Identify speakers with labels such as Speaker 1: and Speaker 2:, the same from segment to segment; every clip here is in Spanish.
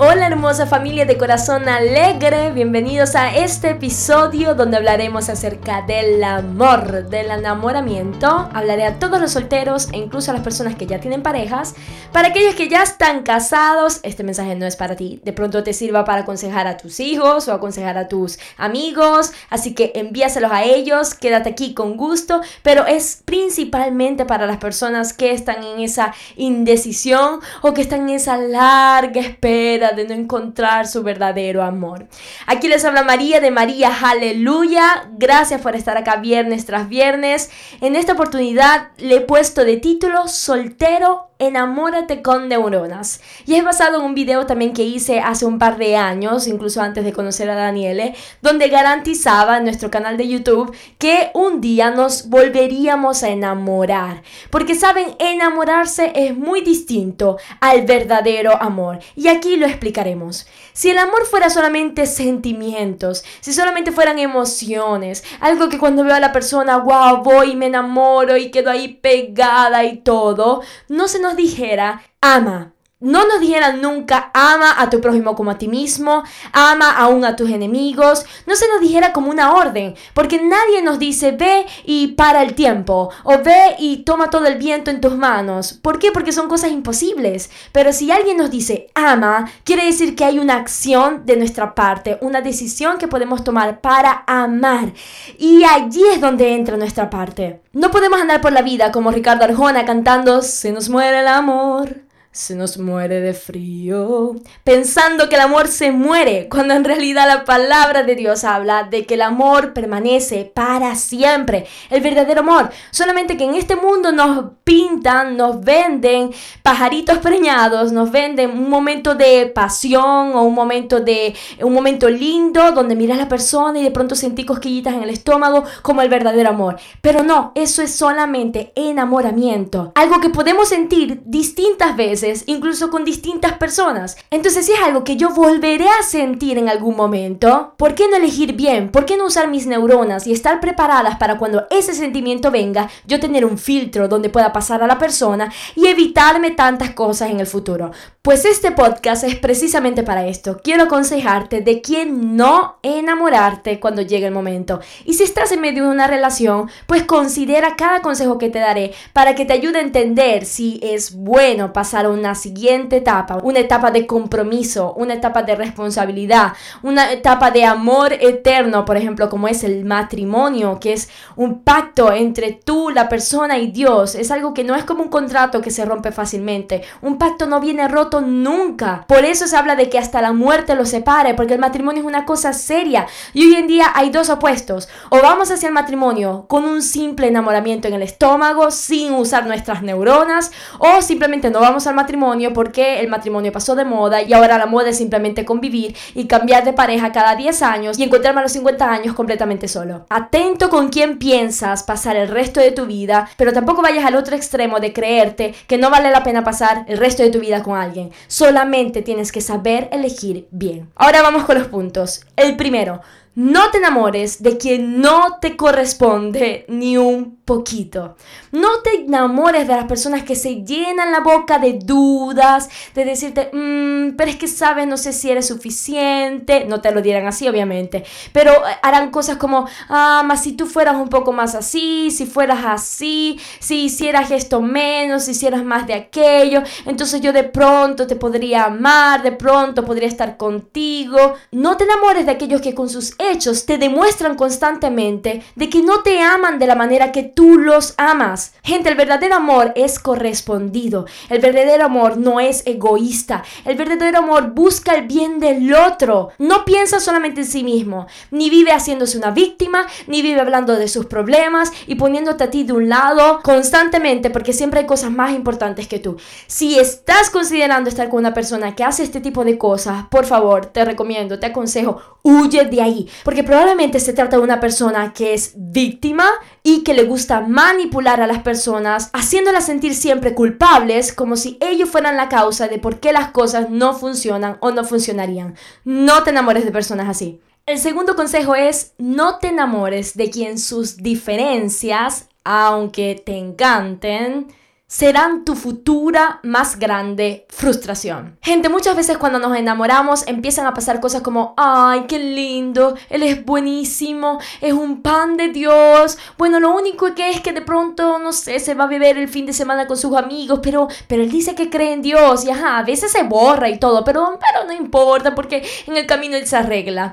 Speaker 1: Hola hermosa familia de corazón alegre, bienvenidos a este episodio donde hablaremos acerca del amor, del enamoramiento. Hablaré a todos los solteros e incluso a las personas que ya tienen parejas. Para aquellos que ya están casados, este mensaje no es para ti. De pronto te sirva para aconsejar a tus hijos o aconsejar a tus amigos, así que envíaselos a ellos, quédate aquí con gusto, pero es principalmente para las personas que están en esa indecisión o que están en esa larga espera de no encontrar su verdadero amor. Aquí les habla María de María Aleluya. Gracias por estar acá viernes tras viernes. En esta oportunidad le he puesto de título Soltero Enamórate con neuronas. Y es basado en un video también que hice hace un par de años, incluso antes de conocer a Daniele, donde garantizaba en nuestro canal de YouTube que un día nos volveríamos a enamorar. Porque saben, enamorarse es muy distinto al verdadero amor. Y aquí lo explicaremos. Si el amor fuera solamente sentimientos, si solamente fueran emociones, algo que cuando veo a la persona, wow, voy y me enamoro y quedo ahí pegada y todo, no se nos dijera, ama, no nos dijeran nunca, ama a tu prójimo como a ti mismo, ama aún a tus enemigos. No se nos dijera como una orden, porque nadie nos dice, ve y para el tiempo, o ve y toma todo el viento en tus manos. ¿Por qué? Porque son cosas imposibles. Pero si alguien nos dice, ama, quiere decir que hay una acción de nuestra parte, una decisión que podemos tomar para amar. Y allí es donde entra nuestra parte. No podemos andar por la vida como Ricardo Arjona cantando, se nos muere el amor se nos muere de frío, pensando que el amor se muere, cuando en realidad la palabra de Dios habla de que el amor permanece para siempre, el verdadero amor, solamente que en este mundo nos pintan, nos venden pajaritos preñados, nos venden un momento de pasión o un momento de un momento lindo donde miras a la persona y de pronto sentí cosquillitas en el estómago como el verdadero amor, pero no, eso es solamente enamoramiento, algo que podemos sentir distintas veces incluso con distintas personas. Entonces, si es algo que yo volveré a sentir en algún momento, ¿por qué no elegir bien? ¿Por qué no usar mis neuronas y estar preparadas para cuando ese sentimiento venga, yo tener un filtro donde pueda pasar a la persona y evitarme tantas cosas en el futuro? Pues este podcast es precisamente para esto. Quiero aconsejarte de quién no enamorarte cuando llegue el momento. Y si estás en medio de una relación, pues considera cada consejo que te daré para que te ayude a entender si es bueno pasar una siguiente etapa, una etapa de compromiso, una etapa de responsabilidad, una etapa de amor eterno, por ejemplo, como es el matrimonio, que es un pacto entre tú, la persona y Dios. Es algo que no es como un contrato que se rompe fácilmente. Un pacto no viene roto nunca. Por eso se habla de que hasta la muerte lo separe, porque el matrimonio es una cosa seria. Y hoy en día hay dos opuestos. O vamos hacia el matrimonio con un simple enamoramiento en el estómago, sin usar nuestras neuronas, o simplemente no vamos al matrimonio porque el matrimonio pasó de moda y ahora la moda es simplemente convivir y cambiar de pareja cada 10 años y encontrarme a los 50 años completamente solo. Atento con quién piensas pasar el resto de tu vida, pero tampoco vayas al otro extremo de creerte que no vale la pena pasar el resto de tu vida con alguien. Solamente tienes que saber elegir bien. Ahora vamos con los puntos. El primero, no te enamores de quien no te corresponde ni un poquito. No te enamores de las personas que se llenan la boca de dudas, de decirte, mmm, pero es que sabes, no sé si eres suficiente. No te lo dirán así, obviamente. Pero eh, harán cosas como, ah, más si tú fueras un poco más así, si fueras así, si hicieras esto menos, si hicieras más de aquello, entonces yo de pronto te podría amar, de pronto podría estar contigo. No te enamores de aquellos que con sus hechos te demuestran constantemente de que no te aman de la manera que tú los amas. Gente, el verdadero amor es correspondido. El verdadero amor no es egoísta. El verdadero amor busca el bien del otro. No piensa solamente en sí mismo. Ni vive haciéndose una víctima, ni vive hablando de sus problemas y poniéndote a ti de un lado constantemente porque siempre hay cosas más importantes que tú. Si estás considerando estar con una persona que hace este tipo de cosas, por favor, te recomiendo, te aconsejo, huye de ahí. Porque probablemente se trata de una persona que es víctima y que le gusta manipular a las personas, haciéndolas sentir siempre culpables, como si ellos fueran la causa de por qué las cosas no funcionan o no funcionarían. No te enamores de personas así. El segundo consejo es no te enamores de quien sus diferencias, aunque te encanten, serán tu futura más grande frustración. Gente, muchas veces cuando nos enamoramos empiezan a pasar cosas como, ay, qué lindo, él es buenísimo, es un pan de Dios. Bueno, lo único que es que de pronto, no sé, se va a beber el fin de semana con sus amigos, pero, pero él dice que cree en Dios y ajá, a veces se borra y todo, pero, pero no importa porque en el camino él se arregla.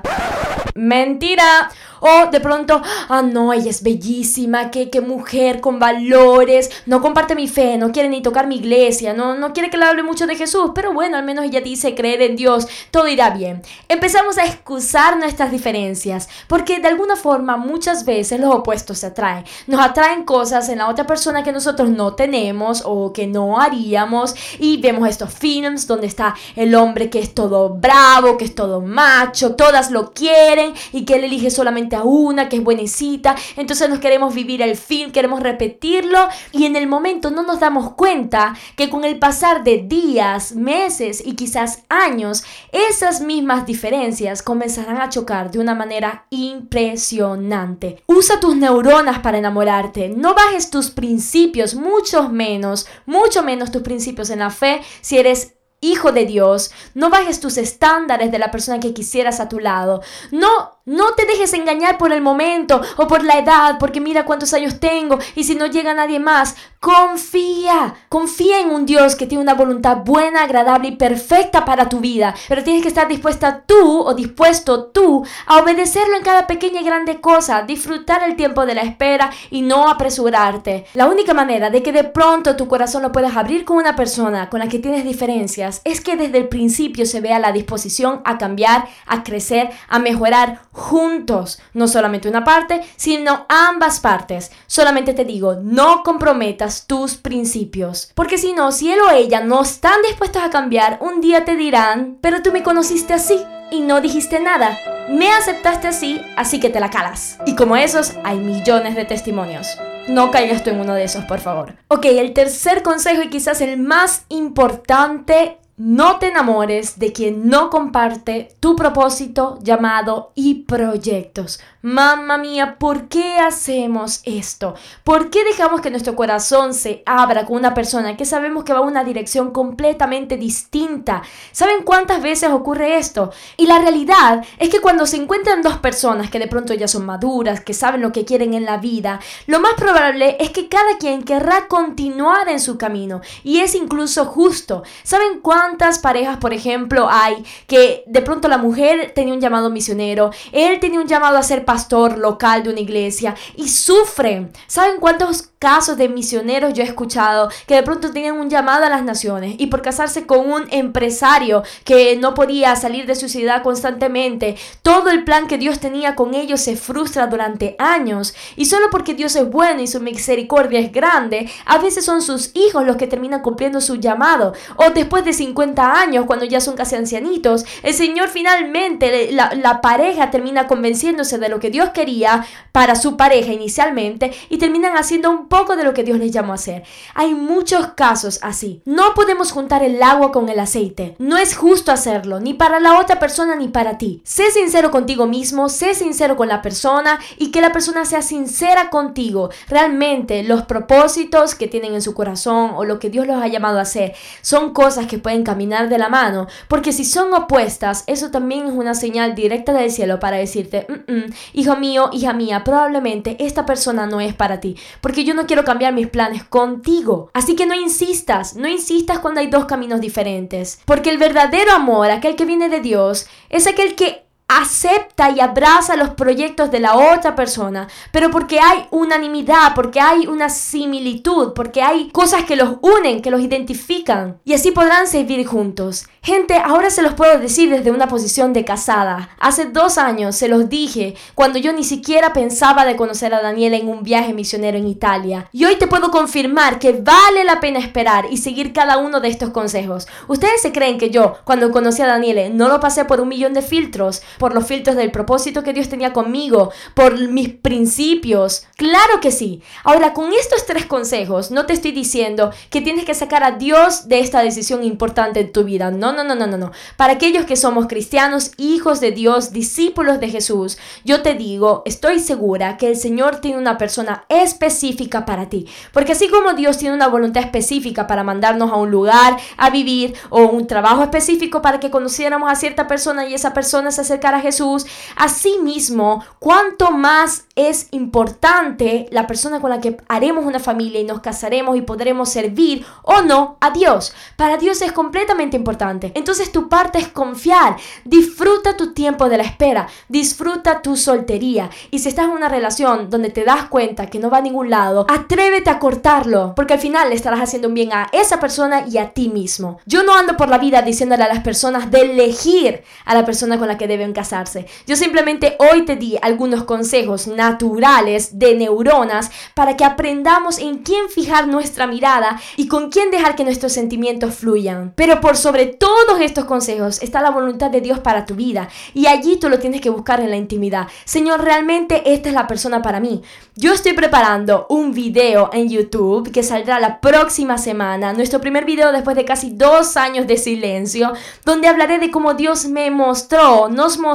Speaker 1: Mentira. O de pronto, ah, no, ella es bellísima, qué, qué mujer con valores, no comparte mi fe, no quiere ni tocar mi iglesia, no, no quiere que le hable mucho de Jesús, pero bueno, al menos ella dice creer en Dios, todo irá bien. Empezamos a excusar nuestras diferencias, porque de alguna forma muchas veces los opuestos se atraen. Nos atraen cosas en la otra persona que nosotros no tenemos o que no haríamos y vemos estos films donde está el hombre que es todo bravo, que es todo macho, todas lo quieren y que él elige solamente a una que es buenecita, entonces nos queremos vivir el film, queremos repetirlo y en el momento no nos damos cuenta que con el pasar de días, meses y quizás años, esas mismas diferencias comenzarán a chocar de una manera impresionante. Usa tus neuronas para enamorarte, no bajes tus principios, mucho menos, mucho menos tus principios en la fe si eres hijo de Dios, no bajes tus estándares de la persona que quisieras a tu lado. No no te dejes engañar por el momento o por la edad, porque mira cuántos años tengo y si no llega nadie más. Confía, confía en un Dios que tiene una voluntad buena, agradable y perfecta para tu vida. Pero tienes que estar dispuesta tú o dispuesto tú a obedecerlo en cada pequeña y grande cosa, disfrutar el tiempo de la espera y no apresurarte. La única manera de que de pronto tu corazón lo puedas abrir con una persona con la que tienes diferencias es que desde el principio se vea la disposición a cambiar, a crecer, a mejorar juntos, no solamente una parte, sino ambas partes. Solamente te digo, no comprometas tus principios, porque si no, si él o ella no están dispuestos a cambiar, un día te dirán, pero tú me conociste así y no dijiste nada. Me aceptaste así, así que te la calas. Y como esos, hay millones de testimonios. No caigas tú en uno de esos, por favor. Ok, el tercer consejo y quizás el más importante no te enamores de quien no comparte tu propósito, llamado y proyectos. Mamma mía, ¿por qué hacemos esto? ¿Por qué dejamos que nuestro corazón se abra con una persona que sabemos que va a una dirección completamente distinta? ¿Saben cuántas veces ocurre esto? Y la realidad es que cuando se encuentran dos personas que de pronto ya son maduras, que saben lo que quieren en la vida, lo más probable es que cada quien querrá continuar en su camino. Y es incluso justo. ¿Saben cuántas parejas, por ejemplo, hay que de pronto la mujer tenía un llamado misionero, él tenía un llamado a ser pastor, pastor local de una iglesia y sufren. ¿Saben cuántos casos de misioneros yo he escuchado que de pronto tienen un llamado a las naciones y por casarse con un empresario que no podía salir de su ciudad constantemente, todo el plan que Dios tenía con ellos se frustra durante años y solo porque Dios es bueno y su misericordia es grande, a veces son sus hijos los que terminan cumpliendo su llamado o después de 50 años cuando ya son casi ancianitos, el Señor finalmente, la, la pareja termina convenciéndose de lo que Dios quería para su pareja inicialmente y terminan haciendo un poco de lo que Dios les llamó a hacer. Hay muchos casos así. No podemos juntar el agua con el aceite. No es justo hacerlo, ni para la otra persona ni para ti. Sé sincero contigo mismo, sé sincero con la persona y que la persona sea sincera contigo. Realmente los propósitos que tienen en su corazón o lo que Dios los ha llamado a hacer son cosas que pueden caminar de la mano, porque si son opuestas, eso también es una señal directa del cielo para decirte, mm, mm, hijo mío, hija mía, probablemente esta persona no es para ti, porque yo no quiero cambiar mis planes contigo. Así que no insistas, no insistas cuando hay dos caminos diferentes, porque el verdadero amor, aquel que viene de Dios, es aquel que acepta y abraza los proyectos de la otra persona, pero porque hay unanimidad, porque hay una similitud, porque hay cosas que los unen, que los identifican, y así podrán servir juntos. Gente, ahora se los puedo decir desde una posición de casada. Hace dos años se los dije cuando yo ni siquiera pensaba de conocer a Daniela en un viaje misionero en Italia. Y hoy te puedo confirmar que vale la pena esperar y seguir cada uno de estos consejos. Ustedes se creen que yo, cuando conocí a Daniela, no lo pasé por un millón de filtros, por los filtros del propósito que Dios tenía conmigo, por mis principios. Claro que sí. Ahora, con estos tres consejos, no te estoy diciendo que tienes que sacar a Dios de esta decisión importante en tu vida. No, no, no, no, no, no. Para aquellos que somos cristianos, hijos de Dios, discípulos de Jesús, yo te digo, estoy segura que el Señor tiene una persona específica para ti. Porque así como Dios tiene una voluntad específica para mandarnos a un lugar, a vivir, o un trabajo específico para que conociéramos a cierta persona y esa persona se acercara a Jesús, asimismo, cuanto más es importante la persona con la que haremos una familia y nos casaremos y podremos servir o no a Dios. Para Dios es completamente importante. Entonces tu parte es confiar. Disfruta tu tiempo de la espera. Disfruta tu soltería. Y si estás en una relación donde te das cuenta que no va a ningún lado, atrévete a cortarlo. Porque al final le estarás haciendo un bien a esa persona y a ti mismo. Yo no ando por la vida diciéndole a las personas de elegir a la persona con la que deben casarse. Yo simplemente hoy te di algunos consejos naturales de neuronas para que aprendamos en quién fijar nuestra mirada y con quién dejar que nuestros sentimientos fluyan. Pero por sobre todos estos consejos está la voluntad de Dios para tu vida y allí tú lo tienes que buscar en la intimidad. Señor, realmente esta es la persona para mí. Yo estoy preparando un video en YouTube que saldrá la próxima semana, nuestro primer video después de casi dos años de silencio, donde hablaré de cómo Dios me mostró, nos mostró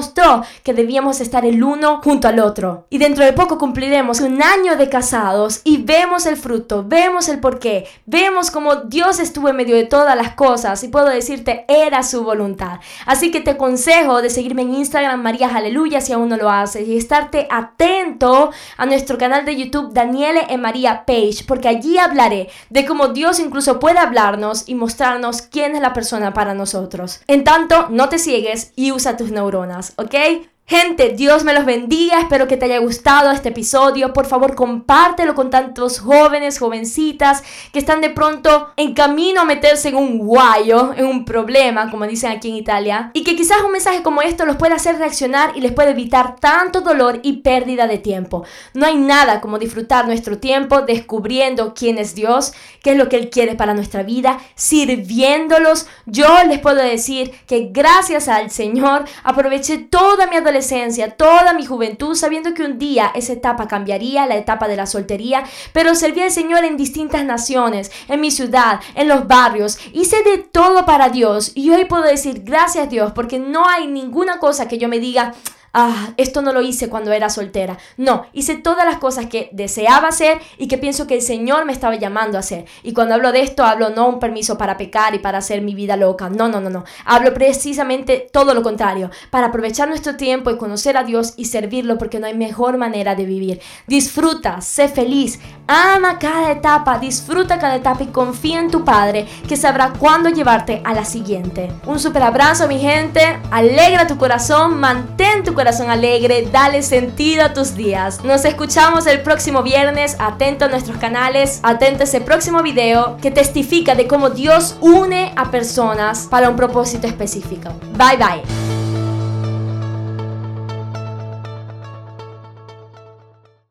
Speaker 1: que debíamos estar el uno junto al otro. Y dentro de poco cumpliremos un año de casados y vemos el fruto, vemos el porqué, vemos cómo Dios estuvo en medio de todas las cosas y puedo decirte, era su voluntad. Así que te aconsejo de seguirme en Instagram María Aleluya si aún no lo haces y estarte atento a nuestro canal de YouTube Daniele e María Page porque allí hablaré de cómo Dios incluso puede hablarnos y mostrarnos quién es la persona para nosotros. En tanto, no te ciegues y usa tus neuronas, ¿ok? Gente, Dios me los bendiga. Espero que te haya gustado este episodio. Por favor, compártelo con tantos jóvenes, jovencitas que están de pronto en camino a meterse en un guayo, en un problema, como dicen aquí en Italia. Y que quizás un mensaje como esto los pueda hacer reaccionar y les puede evitar tanto dolor y pérdida de tiempo. No hay nada como disfrutar nuestro tiempo descubriendo quién es Dios, qué es lo que Él quiere para nuestra vida, sirviéndolos. Yo les puedo decir que gracias al Señor aproveché toda mi adolescencia toda mi juventud, sabiendo que un día esa etapa cambiaría, la etapa de la soltería, pero serví al Señor en distintas naciones, en mi ciudad, en los barrios, hice de todo para Dios y hoy puedo decir gracias Dios porque no hay ninguna cosa que yo me diga, ah, esto no lo hice cuando era soltera. No, hice todas las cosas que deseaba hacer y que pienso que el Señor me estaba llamando a hacer. Y cuando hablo de esto, hablo no un permiso para pecar y para hacer mi vida loca. No, no, no, no. Hablo precisamente todo lo contrario, para aprovechar nuestro tiempo y conocer a Dios y servirlo porque no hay mejor manera de vivir. Disfruta, sé feliz, ama cada etapa, disfruta cada etapa y confía en tu Padre que sabrá cuándo llevarte a la siguiente. Un super abrazo, mi gente. Alegra tu corazón, mantén tu corazón corazón alegre, dale sentido a tus días. Nos escuchamos el próximo viernes, atento a nuestros canales, atento a ese próximo video que testifica de cómo Dios une a personas para un propósito específico. Bye bye.